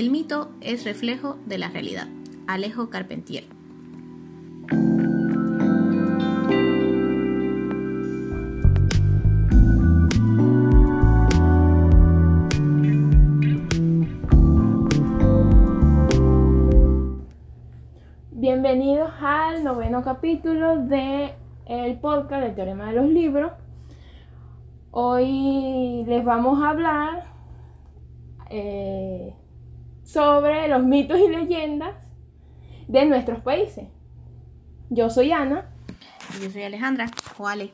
El mito es reflejo de la realidad. Alejo Carpentier. Bienvenidos al noveno capítulo de el podcast del Teorema de los Libros. Hoy les vamos a hablar eh, sobre los mitos y leyendas de nuestros países. Yo soy Ana. Y yo soy Alejandra, o Ale.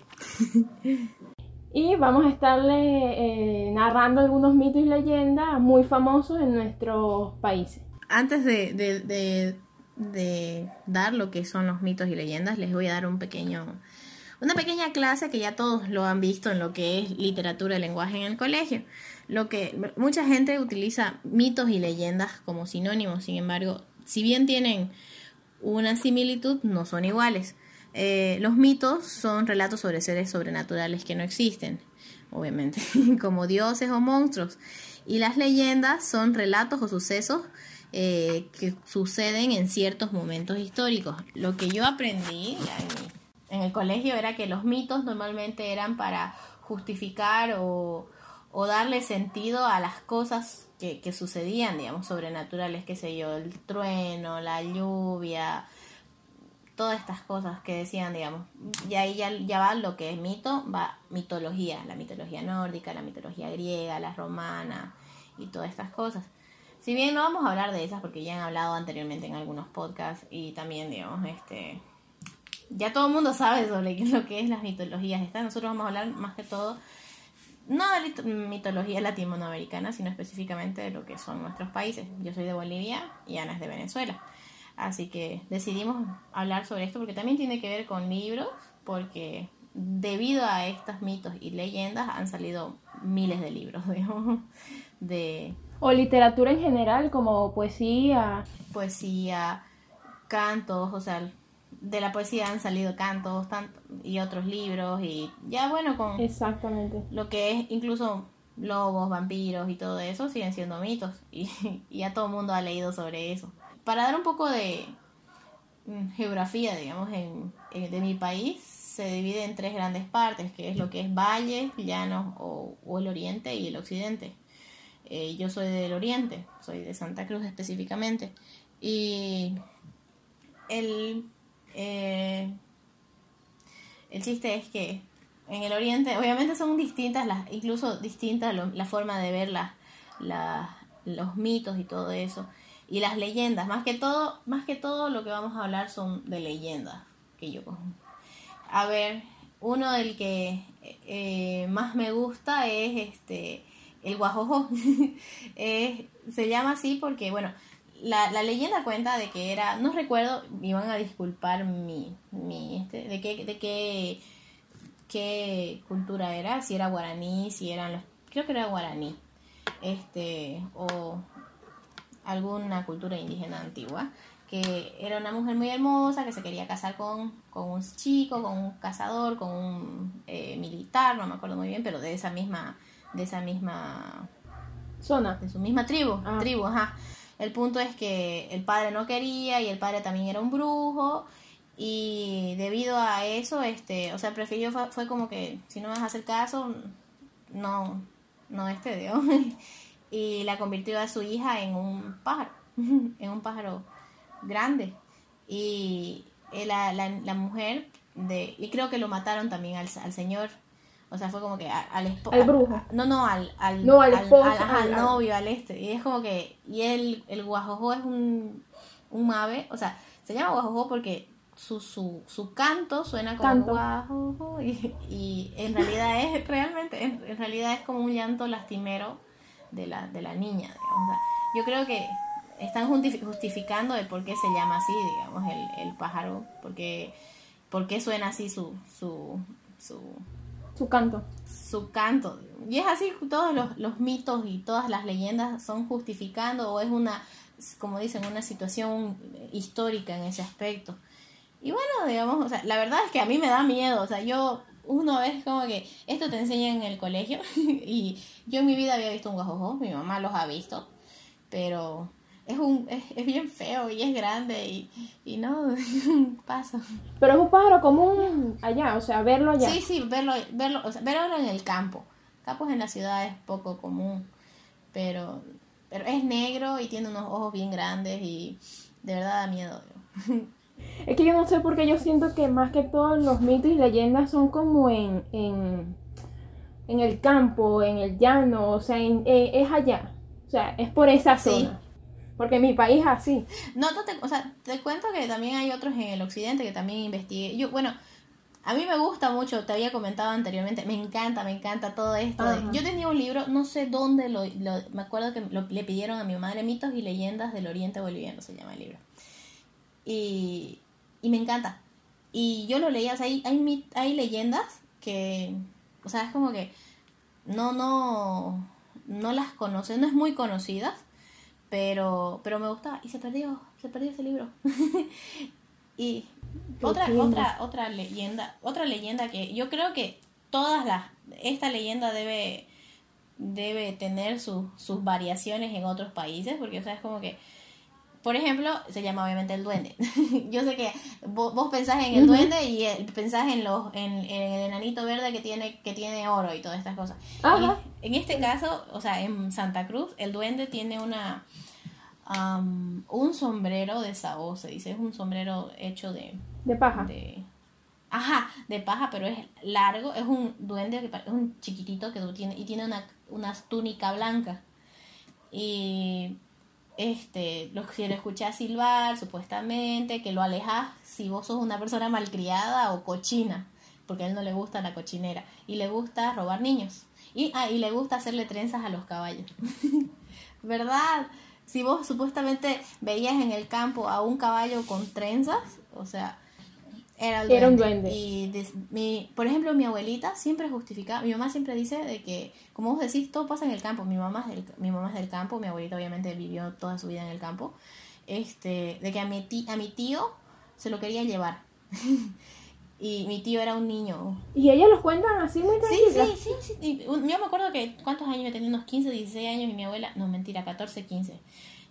y vamos a estarle eh, narrando algunos mitos y leyendas muy famosos en nuestros países. Antes de, de, de, dar lo que son los mitos y leyendas, les voy a dar un pequeño, una pequeña clase que ya todos lo han visto en lo que es literatura y lenguaje en el colegio. Lo que mucha gente utiliza mitos y leyendas como sinónimos, sin embargo, si bien tienen una similitud, no son iguales. Eh, los mitos son relatos sobre seres sobrenaturales que no existen, obviamente, como dioses o monstruos. Y las leyendas son relatos o sucesos eh, que suceden en ciertos momentos históricos. Lo que yo aprendí en, el colegio era que los mitos normalmente eran para justificar o, o darle sentido a las cosas que, que, sucedían, digamos, sobrenaturales, qué sé yo, el trueno, la lluvia, todas estas cosas que decían, digamos. Y ahí ya, ya va lo que es mito, va mitología, la mitología nórdica, la mitología griega, la romana y todas estas cosas. Si bien no vamos a hablar de esas porque ya han hablado anteriormente en algunos podcasts y también, digamos, este, ya todo el mundo sabe sobre lo que es las mitologías. Nosotros vamos a hablar más que todo, no de mitología latinoamericana, sino específicamente de lo que son nuestros países. Yo soy de Bolivia y Ana es de Venezuela. Así que decidimos hablar sobre esto porque también tiene que ver con libros, porque debido a estos mitos y leyendas han salido miles de libros, digamos, de o literatura en general, como poesía. Poesía, cantos, o sea, de la poesía han salido cantos y otros libros y ya bueno, con Exactamente. lo que es incluso lobos, vampiros y todo eso siguen siendo mitos y, ya todo el mundo ha leído sobre eso. Para dar un poco de mm, geografía, digamos, en, de mi país, se divide en tres grandes partes, que es lo que es valles, llanos o, o el oriente y el occidente. Eh, yo soy del Oriente, soy de Santa Cruz específicamente. Y el, eh, el chiste es que en el Oriente, obviamente son distintas, incluso distintas la forma de ver los mitos y todo eso. Y las leyendas, más que todo, más que todo lo que vamos a hablar son de leyendas que yo A ver, uno del que eh, más me gusta es este el guajojo. se llama así porque, bueno, la, la, leyenda cuenta de que era, no recuerdo, me iban a disculpar mi, mi este, de qué, de qué, qué cultura era, si era guaraní, si eran los, creo que era guaraní, este, o alguna cultura indígena antigua, que era una mujer muy hermosa, que se quería casar con, con un chico, con un cazador, con un eh, militar, no me acuerdo muy bien, pero de esa misma de esa misma zona, de su misma tribu, ah. tribu, ajá. El punto es que el padre no quería y el padre también era un brujo y debido a eso, este, o sea, prefirió fue, como que si no me vas a hacer caso, no, no este Dios. y la convirtió a su hija en un pájaro, en un pájaro grande. Y la, la, la mujer de, y creo que lo mataron también al, al señor o sea, fue como que al esposo. Al brujo. No, no, al, al, no, al, esposo, al, novio, al este. Y es como que. Y el, el guajojo es un, un ave. O sea, se llama guajojo porque su, su, su canto suena como guajojo. Y, y, en realidad es. Realmente, en, realidad es como un llanto lastimero de la, de la niña. Digamos. yo creo que están justificando el por qué se llama así, digamos, el, el pájaro. Porque, por qué suena así su. su, su su canto. Su canto. Y es así, todos los, los mitos y todas las leyendas son justificando o es una, como dicen, una situación histórica en ese aspecto. Y bueno, digamos, o sea, la verdad es que a mí me da miedo, o sea, yo uno vez como que esto te enseñan en el colegio y yo en mi vida había visto un guajojo, mi mamá los ha visto, pero es, un, es, bien feo y es grande y, y no, pasa. Pero es un pájaro común allá, o sea, verlo allá. Sí, sí, verlo, verlo, o sea, verlo en el campo. Campos en la ciudad es poco común, pero, pero es negro y tiene unos ojos bien grandes y de verdad da miedo. Es que yo no sé por qué yo siento que más que todos los mitos y leyendas son como en, en, en el campo, en el llano, o sea, eh, es allá. O sea, es por esa zona. Porque mi país es así. No, te, o sea, te cuento que también hay otros en el occidente que también investigué. Yo, bueno, a mí me gusta mucho, te había comentado anteriormente, me encanta, me encanta todo esto. yo tenía un libro, no sé dónde, lo, me acuerdo que le pidieron a mi madre mitos y leyendas del Oriente Boliviano, se llama el libro. Y, y me encanta. Y yo lo leía, o sea, hay, hay, hay leyendas que, o sea, es como que no, no, no las conoces, no es muy conocidas, pero, pero me gustaba y se perdió, se perdió ese libro. y otra, otra, otra leyenda, otra leyenda que yo creo que todas las, esta leyenda debe, debe tener sus variaciones en otros países, porque o sea, es como que por ejemplo, se llama obviamente el duende. Yo sé que vos, vos pensás en el duende y pensás en los en, el enanito verde que tiene que tiene oro y todas estas cosas. en este caso, o sea, en Santa Cruz, el duende tiene una un sombrero de sao, se dice, es un sombrero hecho de de paja. De, ajá, de paja, pero es largo, es un duende que es un chiquitito que tiene y tiene una, una túnica blanca. Y este, lo, si lo escuchas silbar, supuestamente, que lo alejas si vos sos una persona malcriada o cochina, porque a él no le gusta la cochinera, y le gusta robar niños, y, ah, y le gusta hacerle trenzas a los caballos. ¿Verdad? Si vos supuestamente veías en el campo a un caballo con trenzas, o sea, era, un duende. Y mi, por ejemplo, mi abuelita siempre justifica, mi mamá siempre dice de que, como vos decís, todo pasa en el campo. Mi mamá es del, mi mamá es del campo, mi abuelita obviamente vivió toda su vida en el campo. Este, de que a mi, tío, a mi tío se lo quería llevar. y mi tío era un niño. ¿Y ellos los cuentan así muy tranquilos? Sí, sí, sí. sí. yo me acuerdo que, ¿cuántos años? me tenía unos 15, 16 años y mi abuela, no, mentira, 14, 15.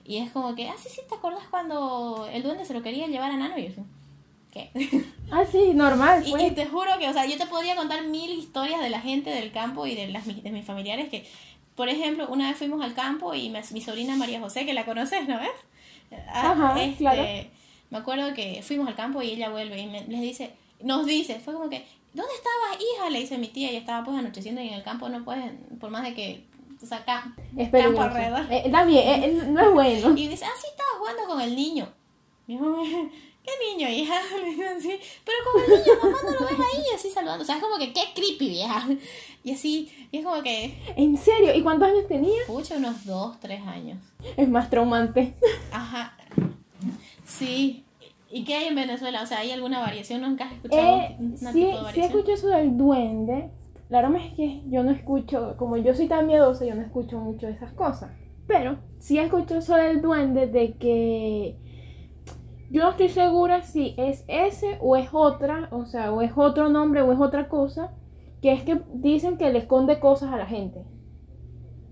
Y es como que, ah, sí, sí, ¿te acuerdas cuando el duende se lo quería llevar a Nano? Y yo, Ah, sí, normal. Y, pues. te juro que, o sea, yo te podría contar mil historias de la gente del campo y de, las, de mis familiares que, por ejemplo, una vez fuimos al campo y mi sobrina María José, que la conoces, ¿no ves? Ah, Ajá, este, claro. Me acuerdo que fuimos al campo y ella vuelve y les dice, nos dice, fue como que, ¿dónde estabas, hija? Le dice mi tía, y estaba pues anocheciendo y en el campo no puedes, por más de que o sea, acá, campo alrededor. Eh, está bien, eh, eh, no es bueno. Y dice, ah, sí, estaba jugando con el niño. ¿Qué niño, vieja? así, pero como el niño, mamá no lo ves ahí, así saludando. O sea, es como que qué creepy, vieja. Y así, y es como que. ¿En serio? ¿Y cuántos años tenía? Pucha, unos dos, tres años. Es más traumante. Ajá. Sí. ¿Y qué hay en Venezuela? O sea, ¿hay alguna variación? ¿Nunca has escuchado eh, sí, Sí, escucho eso del duende. La verdad es que yo no escucho, como yo soy tan miedosa, yo no escucho mucho de esas cosas. Pero sí escucho eso del duende de que yo no estoy segura si es ese o es otra, o sea, o es otro nombre o es otra cosa, que es que dicen que le esconde cosas a la gente.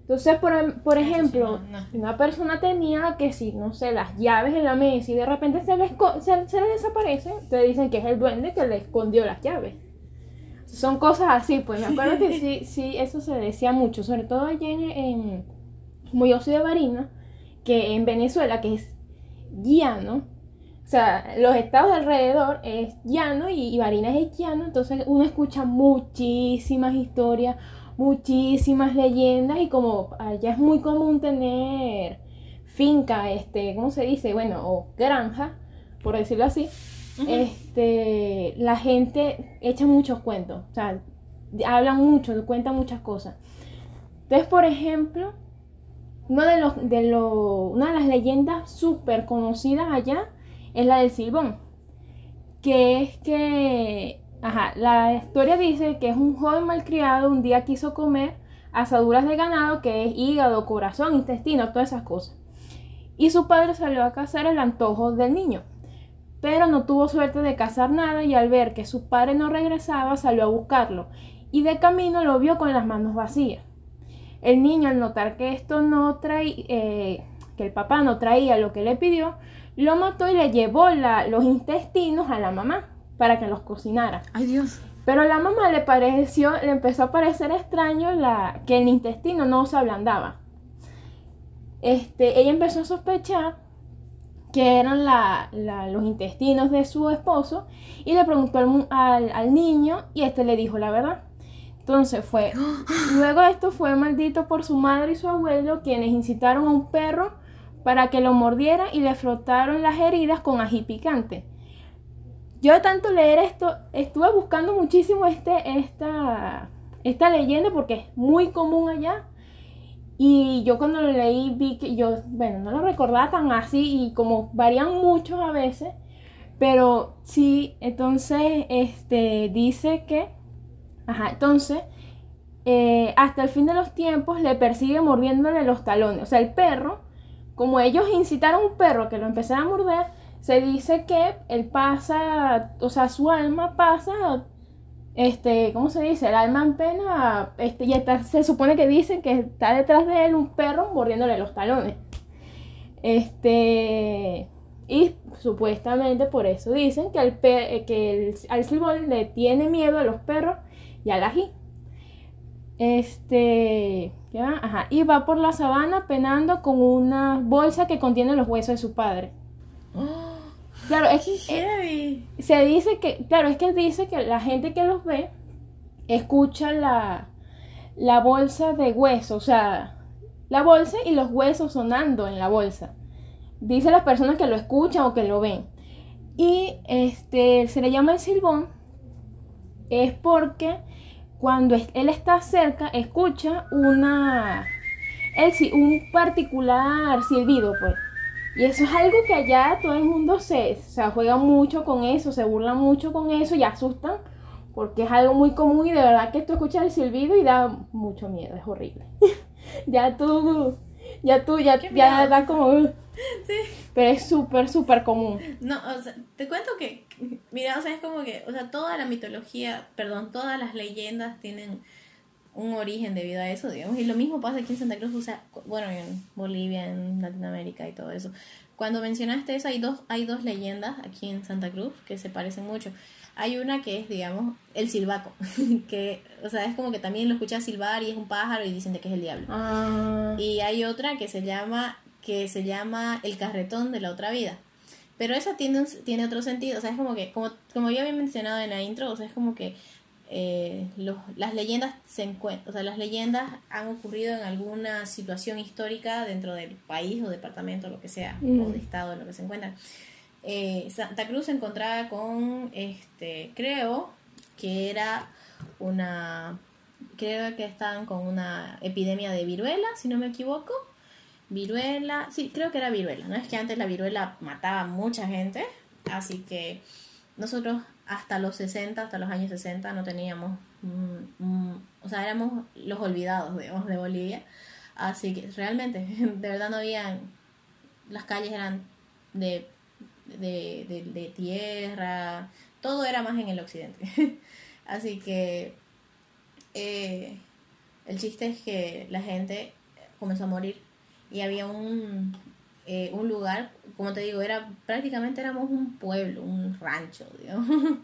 Entonces, por, por ejemplo, una persona tenía que si, no sé, las llaves en la mesa y de repente se les, se, se desaparece, te dicen que es el duende que le escondió las llaves. Son cosas así, pues me acuerdo que sí, sí, eso se decía mucho, sobre todo allá en, en como yo soy de Barina, que en Venezuela, que es llano, o sea, los estados alrededor es llano y, Barinas es llano, entonces uno escucha muchísimas historias, muchísimas leyendas y como allá es muy común tener finca, este, ¿cómo se dice? Bueno, o granja, por decirlo así, este, la gente echa muchos cuentos, o sea, hablan mucho, cuentan muchas cosas. Entonces, por ejemplo, uno de los, de los, una de las leyendas súper conocidas allá es la del silbón, que es que, ajá, la historia dice que es un joven malcriado, un día quiso comer asaduras de ganado, que es hígado, corazón, intestino, todas esas cosas. Y su padre salió a cazar el antojo del niño, pero no tuvo suerte de cazar nada y al ver que su padre no regresaba salió a buscarlo y de camino lo vio con las manos vacías. El niño al notar que esto no trae, eh, que el papá no traía lo que le pidió, lo mató y le llevó la, los intestinos a la mamá para que los cocinara. Ay Dios. Pero a la mamá le pareció, le empezó a parecer extraño la, que el intestino no se ablandaba. Este, ella empezó a sospechar que eran la, la, los intestinos de su esposo y le preguntó al, al, al, niño y este le dijo la verdad. Entonces fue, luego esto fue maldito por su madre y su abuelo quienes incitaron a un perro para que lo mordiera y le frotaron las heridas con ají picante. Yo de tanto leer esto, estuve buscando muchísimo este, esta, esta leyenda porque es muy común allá. Y yo cuando lo leí vi que yo, bueno, no lo recordaba tan así y como varían muchos a veces. Pero sí, entonces, este, dice que, ajá, entonces, eh, hasta el fin de los tiempos le persigue mordiéndole los talones. O sea, el perro, como ellos incitaron a un perro que lo empezara a morder, se dice que él pasa, o sea, su alma pasa, este, ¿cómo se dice? El alma en pena, este, y está, se supone que dicen que está detrás de él un perro mordiéndole los talones. Este, y supuestamente por eso dicen que, el que el, al silbón le tiene miedo a los perros y al ají. Este, ¿ya? Ajá, y va por la sabana penando con una bolsa que contiene los huesos de su padre. Claro, es que se dice que, claro, es que dice que la gente que los ve escucha la, la bolsa de hueso, o sea, la bolsa y los huesos sonando en la bolsa. Dice las personas que lo escuchan o que lo ven. Y este se le llama el silbón es porque cuando él está cerca escucha una el, un particular silbido, pues. Y eso es algo que allá todo el mundo se, se juega mucho con eso, se burla mucho con eso y asustan, porque es algo muy común y de verdad que tú escuchas el silbido y da mucho miedo, es horrible. ya tú, ya tú, ya, ya da como... Uh. Sí. Pero es súper, súper común. No, o sea, te cuento que, mira, o sea, es como que, o sea, toda la mitología, perdón, todas las leyendas tienen un origen debido a eso, digamos. Y lo mismo pasa aquí en Santa Cruz, o sea, bueno, en Bolivia, en Latinoamérica y todo eso. Cuando mencionaste eso, hay dos, hay dos leyendas aquí en Santa Cruz que se parecen mucho. Hay una que es, digamos, el silbaco, que, o sea, es como que también lo escuchas silbar y es un pájaro y dicen de que es el diablo. Ah. Y hay otra que se llama, que se llama el carretón de la otra vida. Pero esa tiene, tiene otro sentido, o sea, es como que, como, como yo había mencionado en la intro, o sea, es como que eh, las leyendas se encuentran, o sea, las leyendas han ocurrido en alguna situación histórica dentro del país o departamento, lo que sea, o de estado en lo que se encuentran. Eh, Santa Cruz se encontraba con, este, creo que era una, creo que estaban con una epidemia de viruela, si no me equivoco. Viruela, sí, creo que era viruela, ¿no? Es que antes la viruela mataba a mucha gente, así que nosotros hasta los 60, hasta los años 60 no teníamos, o sea, éramos los olvidados, digamos, de Bolivia. Así que realmente, de verdad no habían, las calles eran de, de, de, tierra, todo era más en el occidente. Así que eh, el chiste es que la gente comenzó a morir y había un, eh, un lugar, como te digo, era prácticamente éramos un pueblo, un rancho, digamos.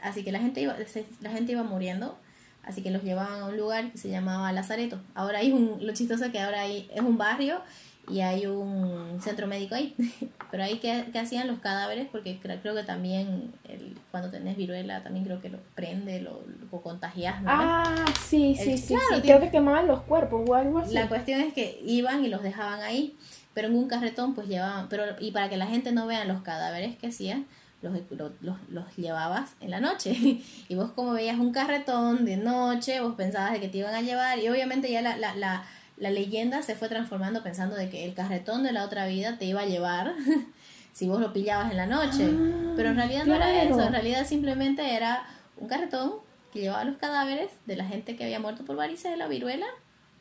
Así que la gente iba, la gente iba muriendo, así que los llevaban a un lugar que se llamaba Lazareto. Ahora hay un, lo chistoso es que ahora hay, es un barrio y hay un centro médico ahí. Pero ahí que, hacían los cadáveres, porque creo, que también el, cuando tenés viruela, también creo que lo prende, lo, lo contagias. ¿no? Ah, sí, sí, sí, Creo que quemaban los cuerpos o algo así. La cuestión es que iban y los dejaban ahí pero en un carretón pues llevaban, pero y para que la gente no vea los cadáveres que hacían, los, los, los, llevabas en la noche. y vos como veías un carretón de noche, vos pensabas de que te iban a llevar y obviamente ya la, la, la, la leyenda se fue transformando pensando de que el carretón de la otra vida te iba a llevar si vos lo pillabas en la noche. Ah, pero en realidad no era eso, en realidad simplemente era un carretón que llevaba los cadáveres de la gente que había muerto por varicela o viruela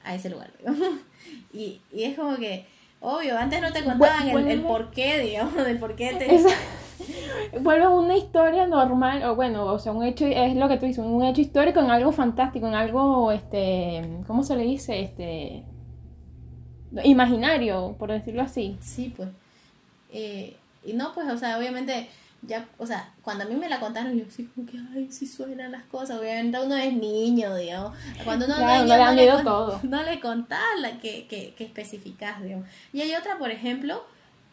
a ese lugar. y, y es como que Obvio, antes no te contaban el, el por qué, digamos, del por qué te... Vuelve una historia normal, o bueno, o sea, un hecho, es lo que tú dices, un hecho histórico en algo fantástico, en algo, este, ¿cómo se le dice? Este... imaginario, por decirlo así. Sí, pues. Eh, y no, pues, o sea, obviamente, ya, o sea, cuando a mí me la contaron, yo sí como que, ay, sí suenan las cosas. Obviamente uno es niño, digamos. Cuando uno Claro, es no le niño, no, miedo con- todo. no le contás la que, que, que especificás, digamos. Y hay otra, por ejemplo,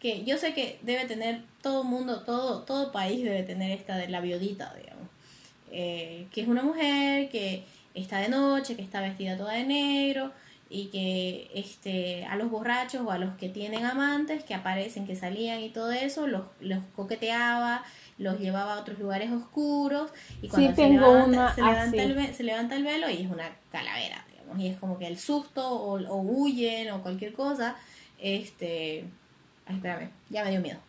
que yo sé que debe tener todo mundo, todo, todo país debe tener esta de la viudita, digamos. Eh, que es una mujer que está de noche, que está vestida toda de negro y que este a los borrachos o a los que tienen amantes que aparecen, que salían y todo eso, los, los coqueteaba, los llevaba a otros lugares oscuros y cuando se, levanta, se, levanta el, se levanta el velo y es una calavera, digamos, y es como que el susto o, o huyen o cualquier cosa, este... Ay, espérame, ya me dio miedo.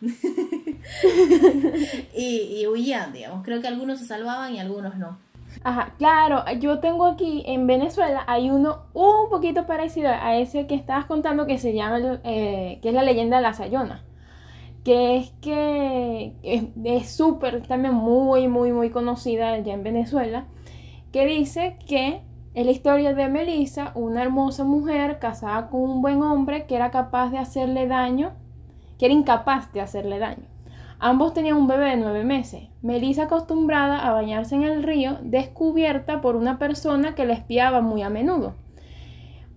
y, y huían, digamos. Creo que algunos se salvaban y algunos no. Ajá, claro, yo tengo aquí en Venezuela hay uno un poquito parecido a ese que estabas contando que se llama, eh, que es la leyenda de la Sayona. Que es que es es súper, también muy, muy, muy conocida allá en Venezuela. Que dice que es la historia de Melissa, una hermosa mujer casada con un buen hombre que era capaz de hacerle daño, que era incapaz de hacerle daño. Ambos tenían un bebé de nueve meses. Melissa acostumbrada a bañarse en el río, descubierta por una persona que la espiaba muy a menudo.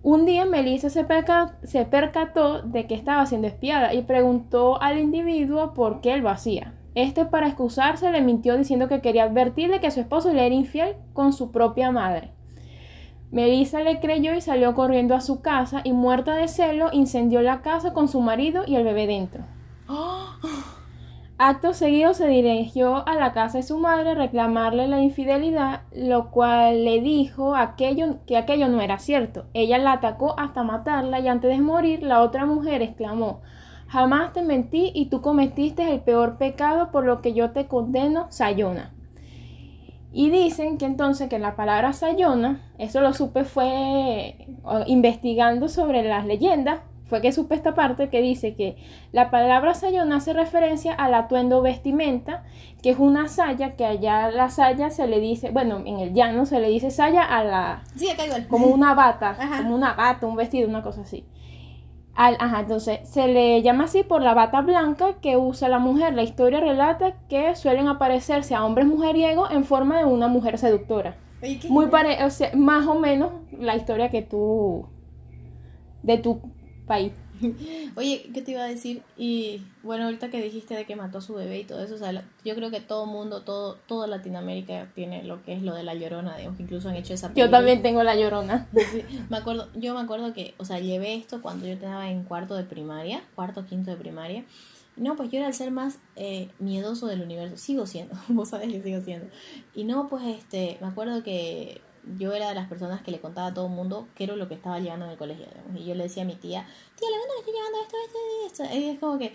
Un día Melissa se, se percató de que estaba siendo espiada y preguntó al individuo por qué lo hacía. Este para excusarse le mintió diciendo que quería advertirle que su esposo le era infiel con su propia madre. Melissa le creyó y salió corriendo a su casa y muerta de celo incendió la casa con su marido y el bebé dentro. Acto seguido se dirigió a la casa de su madre a reclamarle la infidelidad, lo cual le dijo aquello, que aquello no era cierto. Ella la atacó hasta matarla y antes de morir la otra mujer exclamó, jamás te mentí y tú cometiste el peor pecado por lo que yo te condeno, Sayona. Y dicen que entonces que la palabra Sayona, eso lo supe fue investigando sobre las leyendas, fue que supe esta parte que dice que la palabra sayona hace referencia al atuendo vestimenta, que es una saya, que allá la saya se le dice, bueno, en el llano se le dice saya a la, Sí, acá igual. como una bata, Ajá. como una bata, un vestido, una cosa así. Al- ajá, entonces se le llama así por la bata blanca que usa la mujer. La historia relata que suelen aparecerse a hombres mujeriegos en forma de una mujer seductora. Oye, ¿qué- Muy pare o sea, más o menos la historia que tú de tu país. Oye, ¿qué te iba a decir? Y bueno, ahorita que dijiste de que mató a su bebé y todo eso, o sea, yo creo que todo mundo, todo, toda Latinoamérica tiene lo que es lo de la llorona, digamos, que incluso han hecho esa Yo película. también tengo la llorona. Sí, me acuerdo, yo me acuerdo que, o sea, llevé esto cuando yo estaba en cuarto de primaria, cuarto, quinto de primaria. No, pues yo era el ser más eh, miedoso del universo. Sigo siendo, vos sabés que sigo siendo. Y no, pues este, me acuerdo que yo era de las personas que le contaba a todo el mundo qué era lo que estaba llevando en el colegio. digamos. Y yo le decía a mi tía, tía, le cuento que estoy llevando esto, esto y esto. Y es como que,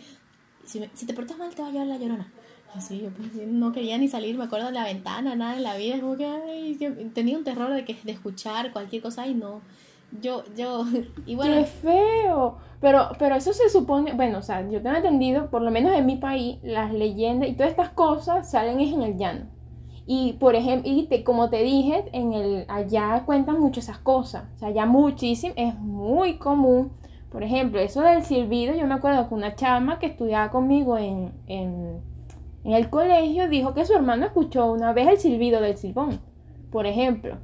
si, me- si te portas mal, te va a llevar la llorona. Y así, yo pues no quería ni salir, me acuerdo de la ventana, nada en la vida. Es como que, ay, tenía un terror de, que, de escuchar cualquier cosa y no. Yo, yo, y bueno, ¡Qué feo! Pero, pero eso se supone, bueno, o sea, yo tengo entendido, por lo menos en mi país, las leyendas y todas estas cosas salen en el llano. Y por ejemplo, y te- como te dije, en el, allá cuentan mucho esas cosas. O sea, allá muchísimo, es muy común. Por ejemplo, eso del silbido, yo me acuerdo que una chama que estudiaba conmigo en, en, en el colegio dijo que su hermano escuchó una vez el silbido del silbón, por ejemplo.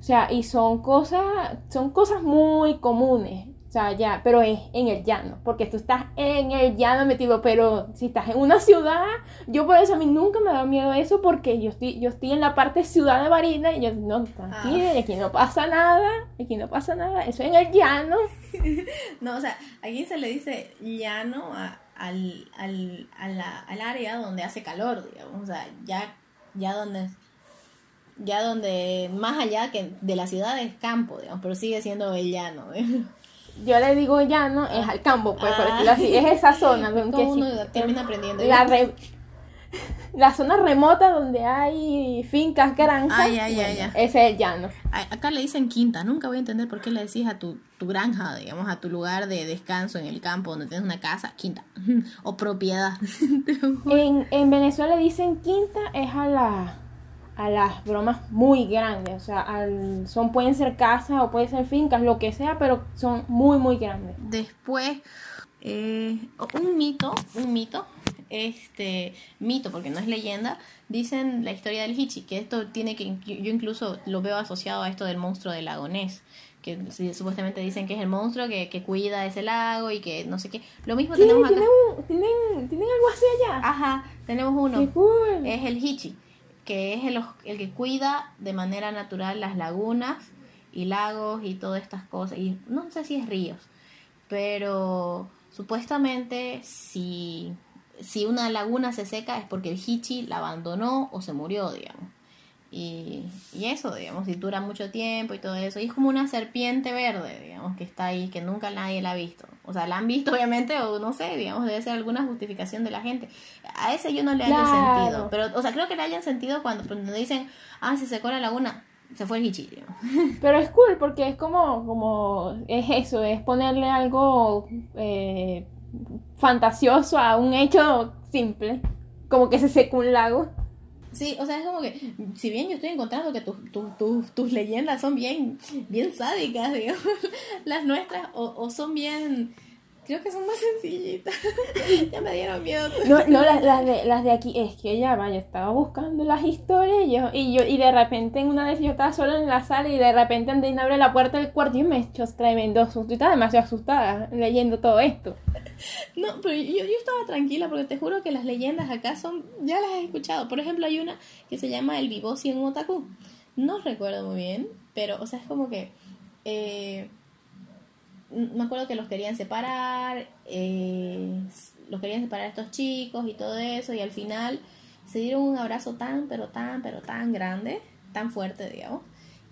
O sea, y son cosas, son cosas muy comunes. O sea, ya, pero es en el llano, porque tú estás en el llano metido, pero si estás en una ciudad, yo por eso a mí nunca me da miedo eso, porque yo estoy, yo estoy en la parte ciudad de Barina y yo, no, tranquila, y aquí no pasa nada, aquí no pasa nada, eso es en el llano. no, o sea, aquí se le dice llano a- al, al, a la- al área donde hace calor, digamos. O sea, ya, ya donde, ya donde, más allá que de la ciudad es campo, digamos, pero sigue siendo el llano. digamos. Yo le digo llano, es al campo, pues, por Ah. decirlo así, es esa zona. donde uno termina aprendiendo. la, re- la zona remota donde hay fincas, granjas, Ay, ay, ay, bueno, ay. ese es el llano. Acá le dicen quinta, nunca voy a entender por qué le decís a tu, tu granja, digamos, a tu lugar de descanso en el campo donde tienes una casa, quinta, o propiedad. En, en Venezuela dicen quinta es a la a las bromas muy grandes. O sea, al, son, pueden ser casas o pueden ser fincas, lo que sea, pero son muy, muy grandes. Después, eh, un mito, un mito, este mito, porque no es leyenda, dicen la historia del Hichi, que esto tiene que, yo incluso lo veo asociado a esto del monstruo del lago Ness que supuestamente dicen que es el monstruo que, que, cuida ese lago y que no sé qué. Lo mismo tenemos acá. ¿Tienen, ¿Tienen, algo así allá? Ajá, tenemos uno. Es el Hichi que es el, el, que cuida de manera natural las lagunas y lagos y todas estas cosas. Y no sé si es ríos, pero supuestamente si, si una laguna se seca es porque el Hichi la abandonó o se murió, digamos. Y, y, eso, digamos, y dura mucho tiempo y todo eso. Y es como una serpiente verde, digamos, que está ahí, que nunca nadie la ha visto. O sea, la han visto obviamente, o no sé, digamos, debe ser alguna justificación de la gente. A ese yo no le hallo sentido. Pero, o sea, creo que le hayan sentido cuando, cuando dicen, ah, se secó la laguna, se fue el hichi, Pero es cool porque es como, como, es eso, es ponerle algo eh, fantasioso a un hecho simple. Como que se secó un lago. Sí, o sea, es como que, si bien yo estoy encontrando que tus tus leyendas son bien, bien sádicas, digamos, las nuestras, o, o son bien, creo que son más sencillitas. ya me dieron miedo. No, no las, las, de, las de aquí, es que ya, vaya, estaba buscando las historias y yo, y yo, y de repente en una vez yo estaba sola en la sala y de repente Andina abre la puerta del cuarto y me echó tremendo susto. Y estaba demasiado asustada leyendo todo esto. No, pero yo, yo estaba tranquila porque te juro que las leyendas acá son, ya las he escuchado. Por ejemplo, hay una que se llama El Vivosi en Otaku. No recuerdo muy bien, pero, o sea, es como que... Eh, me acuerdo que los querían separar, eh, los querían separar a estos chicos y todo eso, y al final se dieron un abrazo tan, pero tan, pero tan grande, tan fuerte, digamos,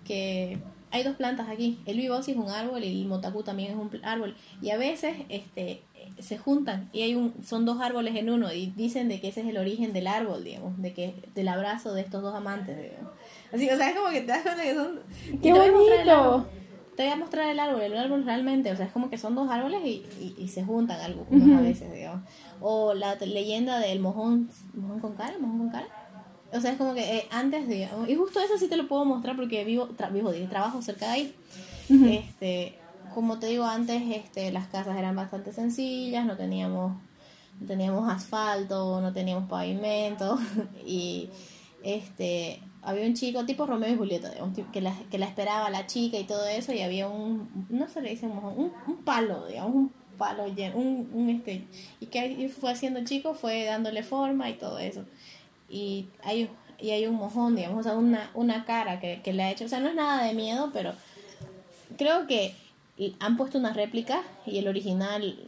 que hay dos plantas aquí. El vivosi es un árbol y el motaku también es un árbol. Y a veces este, se juntan y hay un, son dos árboles en uno y dicen de que ese es el origen del árbol, digamos, de que del abrazo de estos dos amantes, digamos. Así, o sea, es como que te das cuenta que son... ¡Qué bonito! Te voy a mostrar el árbol, el árbol realmente, o sea, es como que son dos árboles y, y, se juntan algunos a veces, digamos. O la leyenda del mojón, mojón con cara, mojón con cara o sea, es como que eh, antes, digamos, y justo eso sí te lo puedo mostrar porque vivo, vivo trabajo cerca de ahí. Este, como te digo antes, este, las casas eran bastante sencillas, no teníamos, no teníamos asfalto, no teníamos pavimento y este, había un chico tipo Romeo y Julieta, que la, que la esperaba la chica y todo eso y había un, no se le dice un, un palo, digamos, un palo lleno, un, un este, y que fue haciendo el chico, fue dándole forma y todo eso y hay, y hay un mojón, digamos, o sea, una, una cara que, que le ha hecho. O sea, no es nada de miedo, pero creo que han puesto una réplica y el original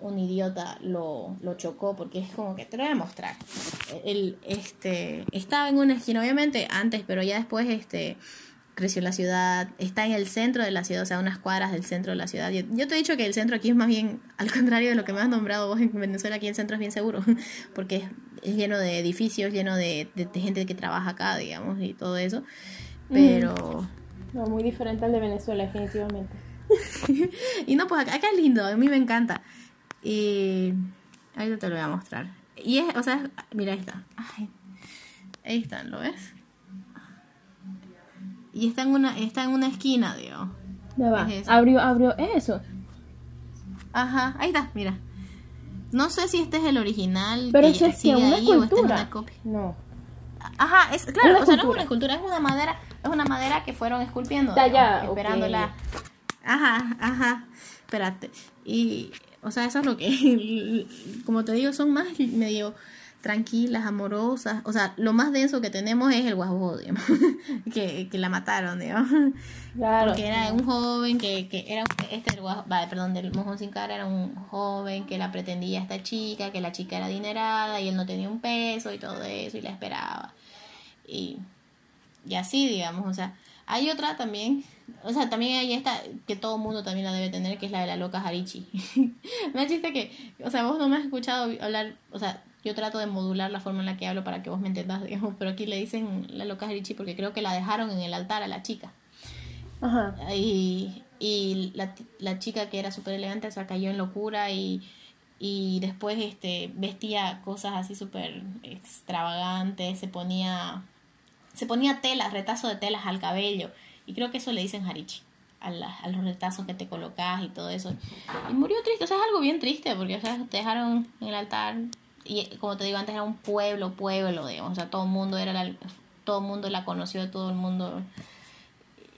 un idiota lo, lo chocó porque es como que te lo voy a mostrar. El, este, estaba en una esquina, obviamente antes, pero ya después este, creció la ciudad, está en el centro de la ciudad, o sea, unas cuadras del centro de la ciudad. Yo, te he dicho que el centro aquí es más bien al contrario de lo que me has nombrado vos en Venezuela, aquí el centro es bien seguro, porque es, lleno de edificios, lleno de, gente que trabaja acá, digamos, y todo eso. Pero... No, muy diferente al de Venezuela, definitivamente. y no, pues acá, acá, es lindo, a mí me encanta. Y ahí te lo voy a mostrar. Y es, o sea, mira, ahí está. ahí están, ¿lo ves? Y está en una, está en una esquina, digo. Ya va. Abrió, abrió eso. Ajá, ahí está, mira. No sé si este es el original. Pero que es que una escultura. una copia. No. Ajá, es claro, o sea, no es una escultura, es una madera, es una madera que fueron esculpiendo, ya, esperándola. Ajá, ajá. Espérate. Y o sea, eso es lo que como te digo, son más medio tranquilas, amorosas. O sea, lo más denso que tenemos es el guajo, digamos, que, que la mataron, digamos. Claro. Porque era un joven que, que era, este, vale, perdón, del mojón sin cara era un joven que la pretendía a esta chica, que la chica era adinerada y él no tenía un peso y todo eso y la esperaba. Y, y así, digamos, o sea, hay otra también, o sea, también hay esta que todo mundo también la debe tener, que es la de la loca Harichi. me chiste que, o sea, vos no me has escuchado hablar, o sea, yo trato de modular la forma en la que hablo para que vos me entendas, digamos, pero aquí le dicen la loca Harichi porque creo que la dejaron en el altar a la chica. Ajá. Y, y la, la chica que era súper elegante se cayó en locura y, y después este, vestía cosas así súper extravagantes, se ponía se ponía telas, retazo de telas al cabello. Y creo que eso le dicen harichi, a, a los retazos que te colocas y todo eso. Y murió triste, o sea, es algo bien triste, porque o te dejaron en el altar. Y como te digo, antes era un pueblo, pueblo, digamos. O sea, todo el mundo era la, todo el mundo la conoció, todo el mundo.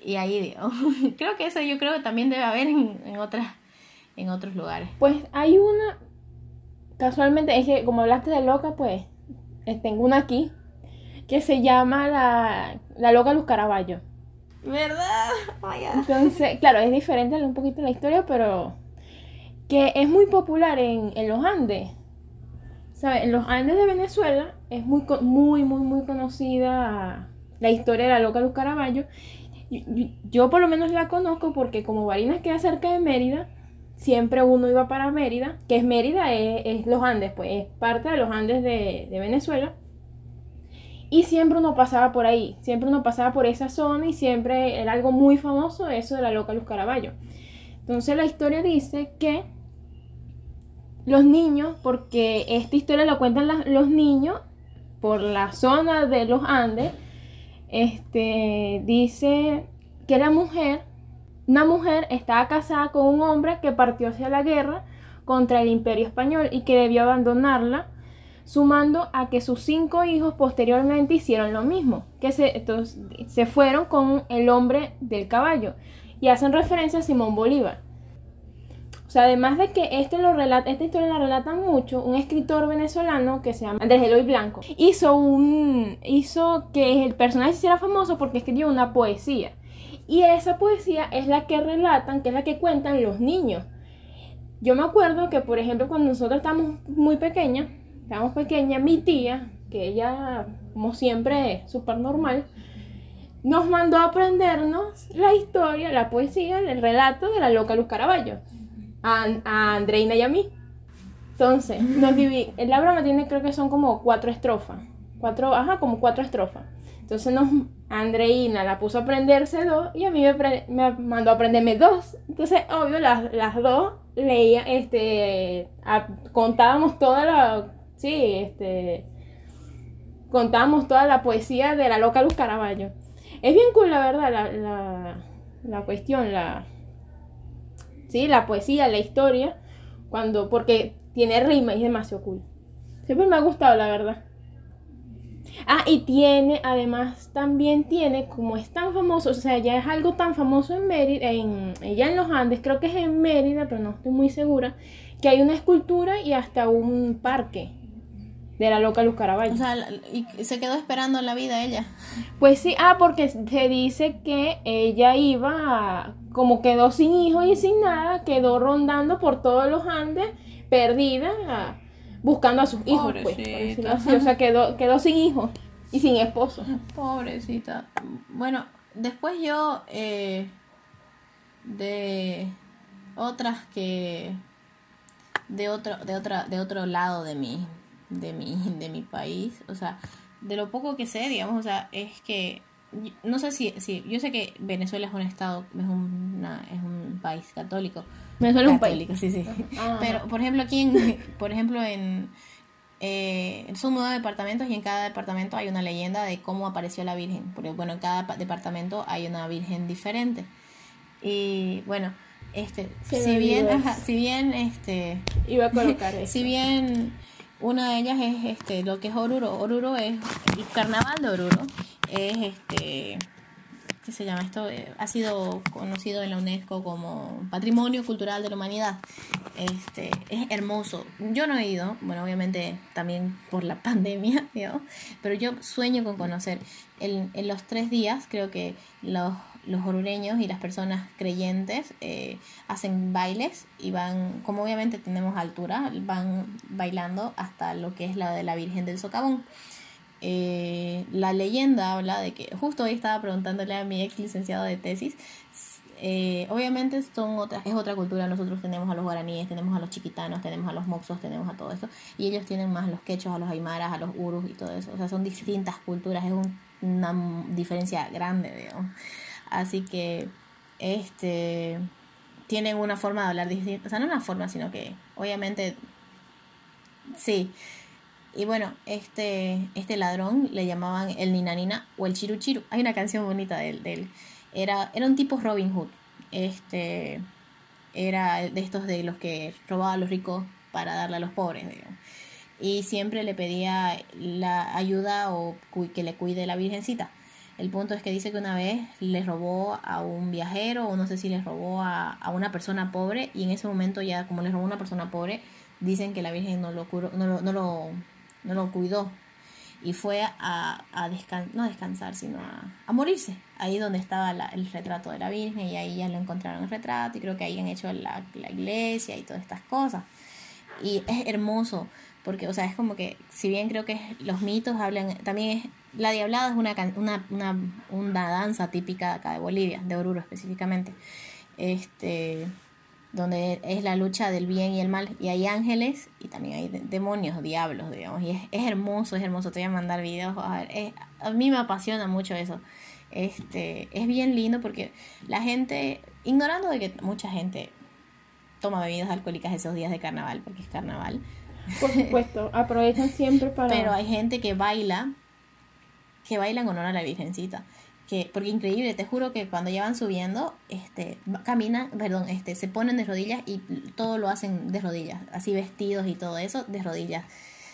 Y ahí, digamos. creo que eso yo creo que también debe haber en otros lugares. Pues hay una, casualmente, es que como hablaste de loca, pues eh, tengo una aquí, que se llama la, la loca Luz Caraballo. ¿Verdad? Oh Entonces, claro, es diferente un poquito la historia, pero que es muy popular en, en los Andes. ¿Sabes? En los Andes de Venezuela es muy, muy, muy, muy conocida la historia de la loca Luz Caraballo. Yo, yo, por lo menos la conozco porque como Barinas queda cerca de Mérida, siempre uno iba para Mérida, que es Mérida, es, los Andes, pues es parte de los Andes de, Venezuela. Y siempre uno pasaba por ahí, siempre uno pasaba por esa zona y siempre era algo muy famoso eso de la loca Luz Caraballo. Entonces la historia dice que los niños, porque esta historia la cuentan los niños por la zona de los Andes, este, dice que la mujer una mujer estaba casada con un hombre que partió hacia la guerra contra el imperio español y que debió abandonarla, sumando a que sus cinco hijos posteriormente hicieron lo mismo, que se, se fueron con el hombre del caballo y hacen referencia a Simón Bolívar. O sea, además de que este lo relata, esta historia la relata mucho, un escritor venezolano que se llama Andrés Eloy Blanco hizo, un, hizo que el personaje se hiciera famoso porque escribió una poesía. Y esa poesía es la que relatan, que es la que cuentan los niños. Yo me acuerdo que, por ejemplo, cuando nosotros estábamos muy pequeñas, estábamos pequeñas, mi tía, que ella, como siempre, es súper normal, nos mandó a aprendernos la historia, la poesía, el relato de la loca Luz Caraballo, a, a Andreina y a mí. Entonces, nos la broma tiene, creo que son como cuatro estrofas. Cuatro, ajá, como cuatro estrofas. Entonces nos, Andreina la puso a aprenderse dos y a mí me, mandó a aprenderme dos. Entonces, obvio, las, las dos leía, este, contábamos toda la, sí, este, contábamos toda la poesía de la loca Luz Caraballo. Es bien cool, la verdad, la, la, la cuestión, la, sí, la poesía, la historia, cuando, porque tiene rima y es demasiado cool. Siempre me ha gustado, la verdad. Ah, y tiene, además también tiene, como es tan famoso, o sea, ya es algo tan famoso en Mérida, en, ya en los Andes, creo que es en Mérida, pero no estoy muy segura, que hay una escultura y hasta un parque de la loca Luz Caraballo. O sea, y se quedó esperando en la vida ella. Pues sí, ah, porque se dice que ella iba, como quedó sin hijo y sin nada, quedó rondando por todos los Andes, perdida buscando a sus hijos, pues. O sea, quedó, quedó sin hijos y sin esposo. Pobrecita. Bueno, después yo eh, de otras que de otro de otra de otro lado de mi de mi de mi país, o sea, de lo poco que sé, digamos, o sea, es que no sé si, si yo sé que Venezuela es un estado, es, una, es un país católico. Venezuela es un país. Sí, sí. Ah. Pero, por ejemplo, aquí en, por ejemplo, en, eh, son nueve departamentos y en cada departamento hay una leyenda de cómo apareció la Virgen. Porque, bueno, en cada departamento hay una Virgen diferente. Y, bueno, este, si bien, si bien, este, iba a colocar si bien una de ellas es este, lo que es Oruro. Oruro es el carnaval de Oruro es este ¿qué se llama esto? Eh, ha sido conocido en la UNESCO como Patrimonio Cultural de la Humanidad. Este, es hermoso. Yo no he ido, bueno, obviamente también por la pandemia, pero yo sueño con conocer. En, en los tres días creo que los, los orureños y las personas creyentes eh, hacen bailes y van, como obviamente tenemos altura, van bailando hasta lo que es la de la Virgen del Socavón. Eh, la leyenda habla de que, justo hoy estaba preguntándole a mi ex licenciado de tesis, eh, obviamente son otras, es otra cultura, nosotros tenemos a los guaraníes, tenemos a los chiquitanos, tenemos a los moxos, tenemos a todo esto, y ellos tienen más a los quechos, a los aymaras, a los urus y todo eso, o sea, son distintas culturas, es una diferencia grande, digamos. Así que, este, tienen una forma de hablar distinta, o sea, no una forma, sino que, obviamente, sí, Y bueno, este, este ladrón le llamaban el Nina Nina o el Chiru Chiru. Hay una canción bonita de él. Era, era un tipo Robin Hood. Este, era de estos de los que robaba a los ricos para darle a los pobres, digamos. Y siempre le pedía la ayuda o que le cuide la virgencita. El punto es que dice que una vez le robó a un viajero o no sé si le robó a, a una persona pobre y en ese momento ya como le robó a una persona pobre, dicen que la Virgen no lo, no lo, no lo, no lo cuidó y fue a, a no a descansar, sino a, morirse, ahí donde estaba el retrato de la Virgen y ahí ya lo encontraron el retrato y creo que ahí han hecho la, la iglesia y todas estas cosas. Y es hermoso, porque, o sea, es como que, si bien creo que los mitos hablan, también es, la diablada es una, una, una, una danza típica acá de Bolivia, de Oruro específicamente. Este, donde es la lucha del bien y el mal, y hay ángeles y también hay demonios, diablos, digamos, y es, es hermoso, es hermoso, te voy a mandar videos, a ver, a mí me apasiona mucho eso, este, es bien lindo porque la gente, ignorando de que mucha gente toma bebidas alcohólicas esos días de carnaval, porque es carnaval. Por supuesto, aprovechan siempre para... Pero hay gente que baila, que baila en honor a la Virgencita que porque increíble, te juro que cuando ya van subiendo, este, caminan, perdón, este, se ponen de rodillas y todo lo hacen de rodillas, así vestidos y todo eso de rodillas.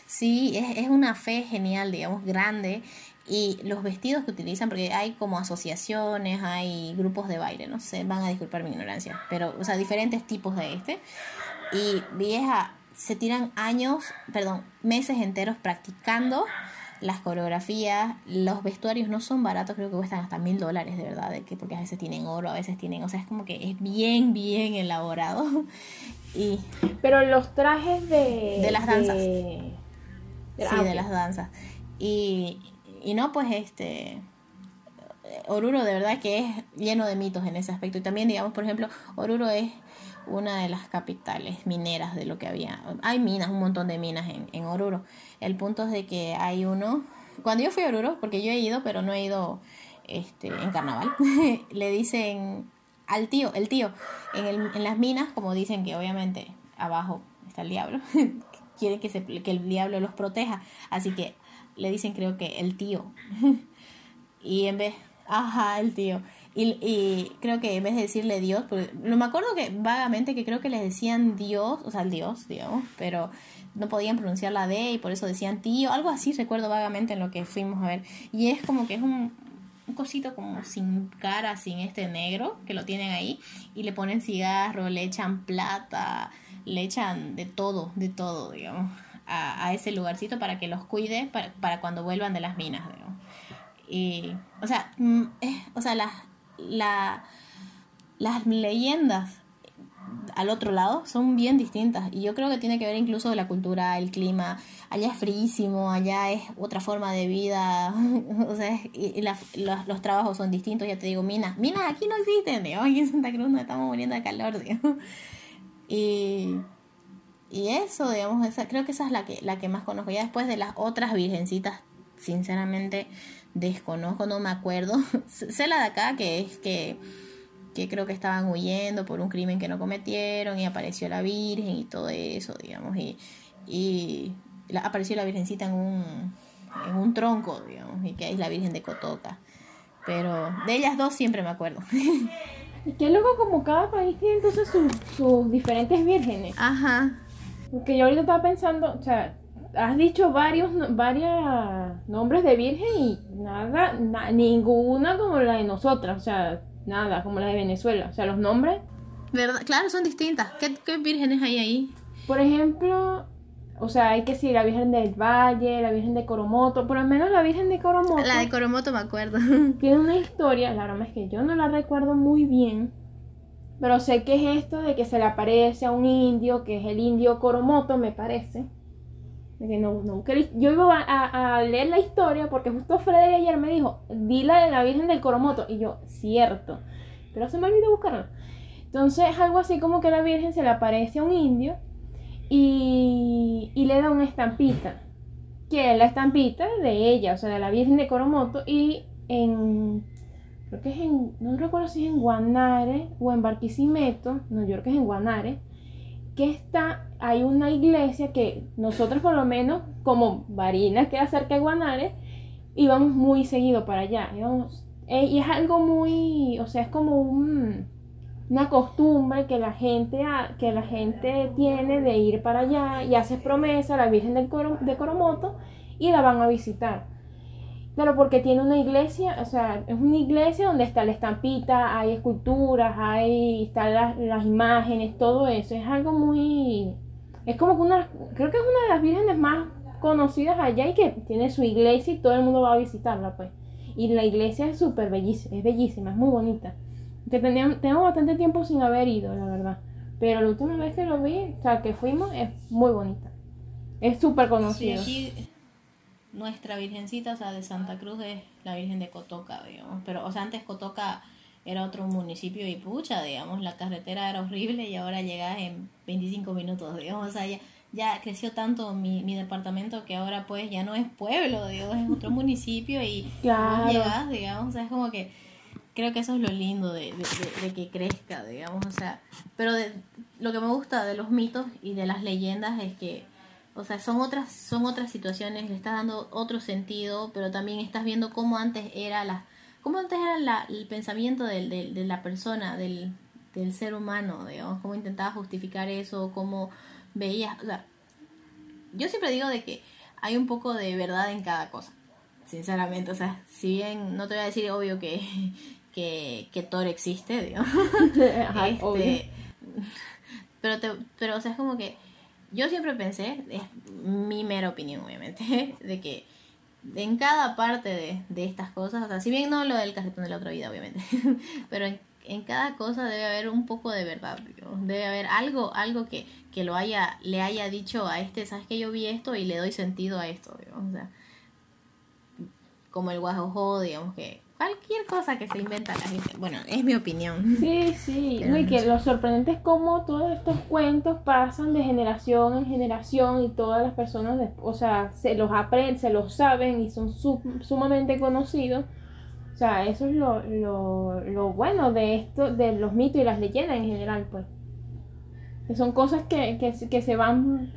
Sí, es, es una fe genial, digamos, grande. Y los vestidos que utilizan, porque hay como asociaciones, hay grupos de baile, no sé, van a disculpar mi ignorancia, pero, o sea, diferentes tipos de este. Y vieja, se tiran años, perdón, meses enteros practicando las coreografías, los vestuarios no son baratos, creo que cuestan hasta mil dólares, de verdad, de que, porque a veces tienen oro, a veces tienen, o sea, es como que es bien, bien elaborado. Y, Pero los trajes de... De las danzas. sí, de las danzas. Y, y no, pues este... Oruro de verdad que es lleno de mitos en ese aspecto. Y también, digamos, por ejemplo, Oruro es una de las capitales mineras de lo que había. Hay minas, un montón de minas en, en Oruro. El punto es de que hay uno. Cuando yo fui a Oruro, porque yo he ido, pero no he ido este, en carnaval, le dicen al tío, el tío, en, el, en las minas, como dicen que obviamente abajo está el diablo, quieren que, se, que el diablo los proteja, así que le dicen creo que el tío. y en vez, ajá, el tío. Y, y, creo que en vez de decirle Dios, porque no me acuerdo que vagamente que creo que les decían Dios, o sea, el Dios, digamos, pero no podían pronunciar la D y por eso decían tío, algo así recuerdo vagamente en lo que fuimos a ver. Y es como que es un, un cosito como sin cara, sin este negro, que lo tienen ahí, y le ponen cigarro, le echan plata, le echan de todo, de todo, digamos, a, ese lugarcito para que los cuide para, cuando vuelvan de las minas, digamos. Y, o sea, mm, o sea, las la, las leyendas al otro lado son bien distintas. Y yo creo que tiene que ver incluso la cultura, el clima, allá es fríísimo, allá es otra forma de vida, o sea, los, trabajos son distintos, ya te digo, minas, minas aquí no existen, digo, aquí en Santa Cruz no estamos muriendo de calor, digo. Y, y eso, digamos, esa, creo que esa es la que, la que más conozco, ya después de las otras virgencitas, sinceramente, desconozco, no me acuerdo. sé la de acá, que es que, que creo que estaban huyendo por un crimen que no cometieron y apareció la Virgen y todo eso, digamos, y, y la, apareció la Virgencita en un, en un tronco, digamos, y que es la Virgen de Cotoca. Pero de ellas dos siempre me acuerdo. Y qué loco como cada país tiene entonces sus, sus diferentes vírgenes. Ajá. Porque yo ahorita estaba pensando, o sea, has dicho varios varios nombres de virgen y nada, ninguna como la de nosotras, o sea, nada, como la de Venezuela, o sea, los nombres. ¿Verdad? Claro, son distintas. ¿Qué, qué vírgenes hay ahí? Por ejemplo, o sea, hay que decir la Virgen del Valle, la Virgen de Coromoto, por lo menos la Virgen de Coromoto. La de Coromoto me acuerdo. Tiene una historia, la verdad es que yo no la recuerdo muy bien, pero sé que es esto de que se le aparece a un indio, que es el indio Coromoto, me parece no, no, yo iba a, leer la historia porque justo Freddy ayer me dijo, di la de la Virgen del Coromoto. Y yo, cierto. Pero se me olvidó buscarla. Entonces es algo así como que la Virgen se le aparece a un indio y, y le da una estampita. Que es la estampita de ella, o sea, de la Virgen de Coromoto. Y en, creo que es en, no recuerdo si es en Guanare o en Barquisimeto, no, yo creo que es en Guanare, que está hay una iglesia que nosotros por lo menos, como Varina, que cerca de Guanare, íbamos muy seguido para allá. Íbamos, eh, y es algo muy, o sea, es como un, una costumbre que la, gente que la gente tiene de ir para allá y hace promesa a la Virgen del de Coromoto y la van a visitar. Claro, porque tiene una iglesia, o sea, es una iglesia donde está la estampita, hay esculturas, hay están las, las imágenes, todo eso. Es algo muy... Es como que una... Creo que es una de las vírgenes más conocidas allá y que tiene su iglesia y todo el mundo va a visitarla, pues. Y la iglesia es súper bellísima, es bellísima, es muy bonita. Que tenemos bastante tiempo sin haber ido, la verdad. Pero la última vez que lo vi, o sea, que fuimos, es muy bonita. Es súper conocida. Sí, nuestra virgencita, o sea, de Santa Cruz es la Virgen de Cotoca, digamos. Pero, o sea, antes Cotoca era otro municipio y pucha, digamos, la carretera era horrible y ahora llegas en 25 minutos, digamos, o sea, ya, creció tanto mi, mi departamento que ahora pues ya no es pueblo, digamos, es otro municipio y claro. llegas, digamos, o sea, es como que creo que eso es lo lindo de, de, de, que crezca, digamos, o sea, pero de, lo que me gusta de los mitos y de las leyendas es que o sea, son otras, son otras situaciones, le estás dando otro sentido, pero también estás viendo cómo antes era la, cómo antes era la, el pensamiento del, de la persona, del, del ser humano, digamos, cómo intentaba justificar eso, cómo veías, o sea, yo siempre digo de que hay un poco de verdad en cada cosa, sinceramente, o sea, si bien no te voy a decir obvio que, que, que Thor existe, digamos, este, pero, te, pero, o sea, es como que yo siempre pensé, es mi mera opinión obviamente, de que en cada parte de, estas cosas, o sea, si bien no lo del carretón de la otra vida obviamente, pero en, cada cosa debe haber un poco de verdad, debe haber algo, algo que, que lo haya, le haya dicho a este, sabes que yo vi esto y le doy sentido a esto, o sea, como el guajojo, digamos que cualquier cosa que se inventa la gente. Bueno, es mi opinión. Sí, sí. y que lo sorprendente es cómo todos estos cuentos pasan de generación en generación y todas las personas, o sea, se los aprenden, se los saben y son sumamente conocidos. O sea, eso es lo, lo, lo, bueno de esto, de los mitos y las leyendas en general, pues. Que son cosas que, que, que se van,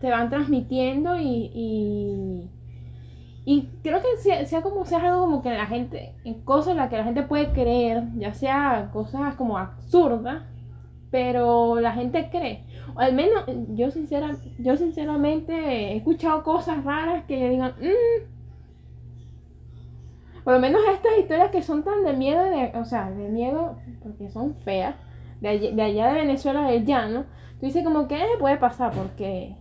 se van transmitiendo y y creo que sea, sea, como sea algo como que la gente, en cosas en las que la gente puede creer, ya sea cosas como absurdas, pero la gente cree. O al menos yo, sincera, yo sinceramente he escuchado cosas raras que digan, mmm. por lo menos estas historias que son tan de miedo, de, o sea, de miedo, porque son feas, de, allá de Venezuela, del llano, tú dices como que eh, puede pasar, porque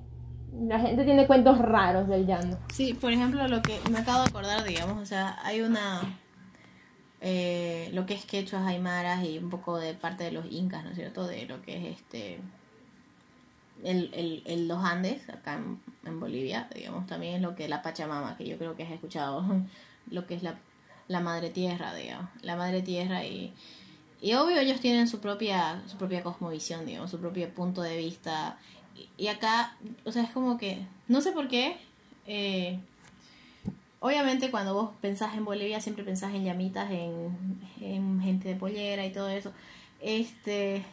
la gente tiene cuentos raros del llano. Sí, por ejemplo, lo que me acabo de acordar, digamos, o sea, hay una. Eh, lo que es quechuas, aymaras y un poco de parte de los incas, ¿no es cierto? De lo que es este. El, el, el los Andes, acá en, Bolivia, digamos, también es lo que la Pachamama, que yo creo que has escuchado, lo que es la, la madre tierra, digamos, la madre tierra y. Y obvio ellos tienen su propia, su propia cosmovisión, digamos, su propio punto de vista y acá, o sea, es como que, no sé por qué, eh, obviamente cuando vos pensás en Bolivia siempre pensás en llamitas, en, en gente de pollera y todo eso, este,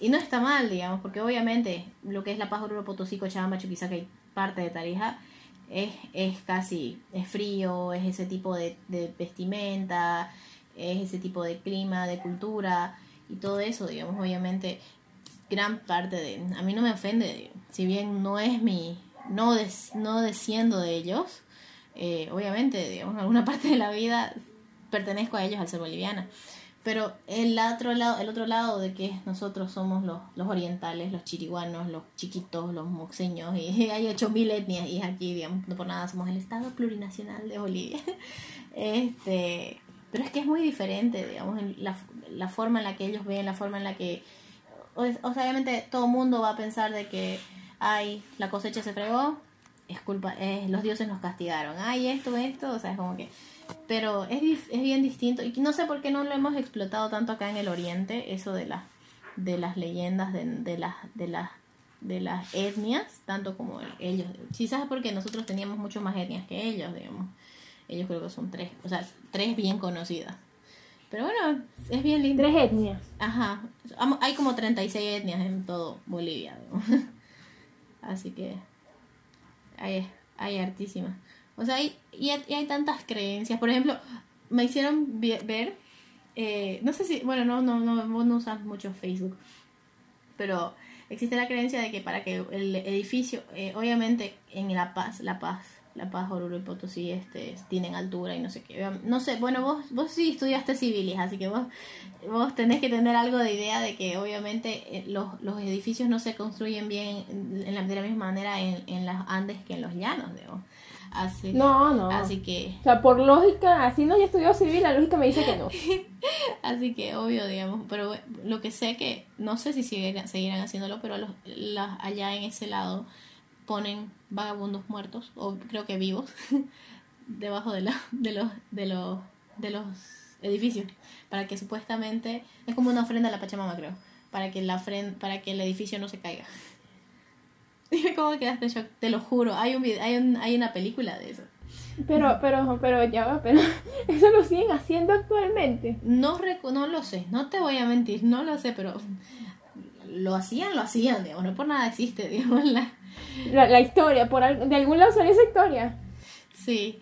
y no está mal, digamos, porque obviamente lo que es La Paz, Oruro, Potosí, Cochabamba, Chuquisaca y parte de Tarija, es, es casi, es frío, es ese tipo de, de vestimenta, es ese tipo de clima, de cultura y todo eso, digamos, obviamente gran parte de... A mí no me ofende, si bien no es mi... No, no desciendo de ellos, eh, obviamente, digamos, alguna parte de la vida pertenezco a ellos al ser boliviana. Pero el otro lado, el otro lado de que nosotros somos los, los orientales, los chiriguanos, los chiquitos, los moxeños, y hay 8.000 etnias, y aquí, digamos, no por nada somos el Estado plurinacional de Bolivia. Este, pero es que es muy diferente, digamos, la, la forma en la que ellos ven, la forma en la que o, sea, obviamente todo mundo va a pensar de que, ay, la cosecha se fregó, es culpa, eh, los dioses nos castigaron, ay, esto, esto, o sea, es como que... Pero es, es bien distinto y no sé por qué no lo hemos explotado tanto acá en el oriente, eso de, la, de las leyendas, de, de, las, de, las, de las etnias, tanto como ellos. Quizás porque nosotros teníamos mucho más etnias que ellos, digamos. Ellos creo que son tres, o sea, tres bien conocidas. Pero bueno, es bien lindo. Tres etnias. Ajá. Hay como 36 etnias en todo Bolivia. Así que hay, hay hartísimas. O sea, hay, y hay, y hay tantas creencias. Por ejemplo, me hicieron ver, eh, no sé si, bueno, no, no, no, vos no usas mucho Facebook, pero existe la creencia de que para que el edificio, eh, obviamente en La Paz, La Paz, La Paz, Oruro y Potosí, este, tienen altura y no sé qué. No sé, bueno, vos, vos sí estudiaste civiles, así que vos, vos tenés que tener algo de idea de que obviamente eh, los, los edificios no se construyen bien en, la, de la misma manera en, en las Andes que en los llanos, digamos. Así, No, no. así que O sea, por lógica, así no, yo estudió civil, la lógica me dice que no. Así que obvio, digamos, pero lo que sé que, no sé si seguirán, seguirán haciéndolo, pero los, las, allá en ese lado ponen vagabundos muertos, o creo que vivos, debajo de, la, de, los, de, los, de los edificios, para que supuestamente, es como una ofrenda a la Pachamama, creo, para que, la para que el edificio no se caiga. Dime cómo quedaste en shock, te lo juro, hay, un hay, un, hay una película de eso. Pero, pero, pero ya va, pero eso lo siguen haciendo actualmente. No, recu- no lo sé, no te voy a mentir, no lo sé, pero lo hacían, lo hacían, digamos, no por nada existe, digamos, la... La, la historia, por al- de algún lado salió esa historia. Sí,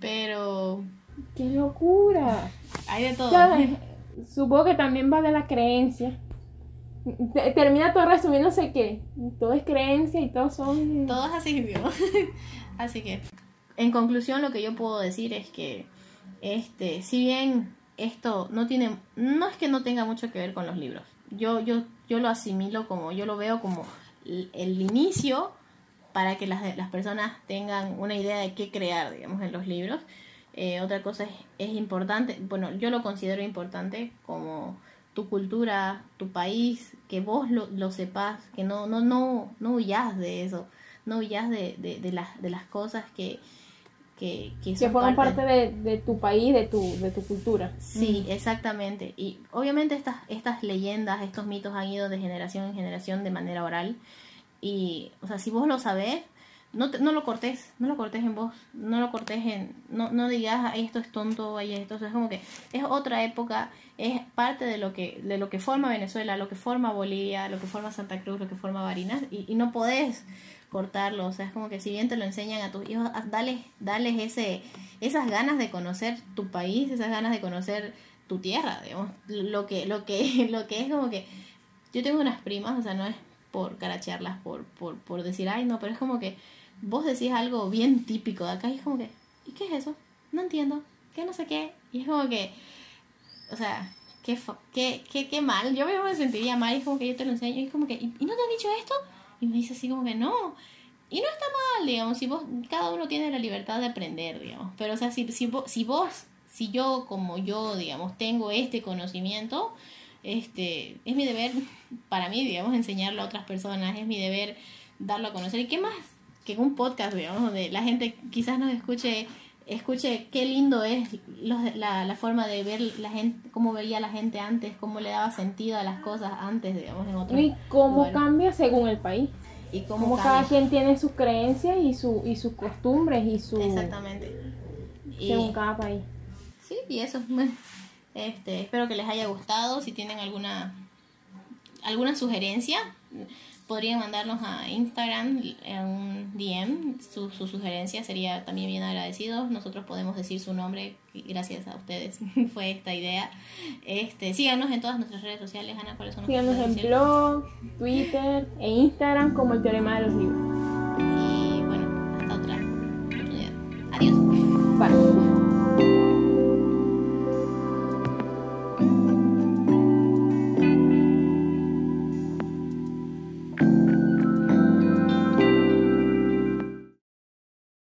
pero ¡Qué locura! hay de todo. Supongo que también va de la creencia. Te- Termina todo resumiéndose que todo es creencia y todos son... Todo es así. Así que, en conclusión, lo que yo puedo decir es que, este, si bien esto no tiene, no es que no tenga mucho que ver con los libros. Yo, yo, yo lo asimilo como, yo lo veo como el, inicio para que las, las personas tengan una idea de qué crear, digamos, en los libros. Eh, otra cosa es, es importante, bueno, yo lo considero importante como tu cultura, tu país, que vos lo, lo sepas, que no, no, no, no huyas de eso, no huyas de, de, de las, de las cosas que, que, que forman parte de, de tu país, de tu, de tu cultura. Sí, exactamente. Y obviamente estas, estas leyendas, estos mitos han ido de generación en generación de manera oral. Y, o sea, si vos lo sabés, no, te- no lo cortés, no lo cortés en vos, no lo cortés en, no, no digas "Ay, esto es tonto, ay, esto o sea, es como que es otra época, es parte de lo que, de lo que forma Venezuela, lo que forma Bolivia, lo que forma Santa Cruz, lo que forma Barinas, y, y no podés cortarlo, o sea, es como que si bien te lo enseñan a tus hijos, dales, dales ese, esas ganas de conocer tu país, esas ganas de conocer tu tierra, digamos, lo que, lo que, lo que es como que yo tengo unas primas, o sea, no es por carachearlas, por, por, por decir, ay, no, pero es como que vos decís algo bien típico de acá y es como que, ¿y qué es eso? No entiendo, ¿qué no sé qué? Y es como que, o sea, qué, qué, qué, qué mal, yo mismo me sentiría mal y es como que yo te lo enseño y es como que, ¿y, y no te han dicho esto? Y me dice así como que no. Y no está mal, digamos, si vos, cada uno tiene la libertad de aprender, digamos. Pero, o sea, si, si, vos, si vos, si yo como yo, digamos, tengo este conocimiento, este, es mi deber, para mí, digamos, enseñarlo a otras personas, es mi deber darlo a conocer. ¿Y qué más que un podcast, digamos, donde la gente quizás nos escuche, escuche qué lindo es los- la, la forma de ver la gente, cómo veía la gente antes, cómo le daba sentido a las cosas antes, digamos, en otros Y cómo cambia según el país. y cómo cada quien tiene sus creencias y, su, y sus costumbres y su... Exactamente. Y, Según cada país. sí, y eso. Este, espero que les haya gustado. Si tienen alguna alguna sugerencia, podrían mandarnos a Instagram en un DM. Su, su sugerencia sería también bien agradecidos. Nosotros podemos decir su nombre gracias a ustedes fue esta idea. Este, síganos en todas nuestras redes sociales, Ana, ¿cuáles son Síganos en blog, Twitter e Instagram como el Teorema de los Libros. Y bueno, hasta otra oportunidad. Adiós. Bye.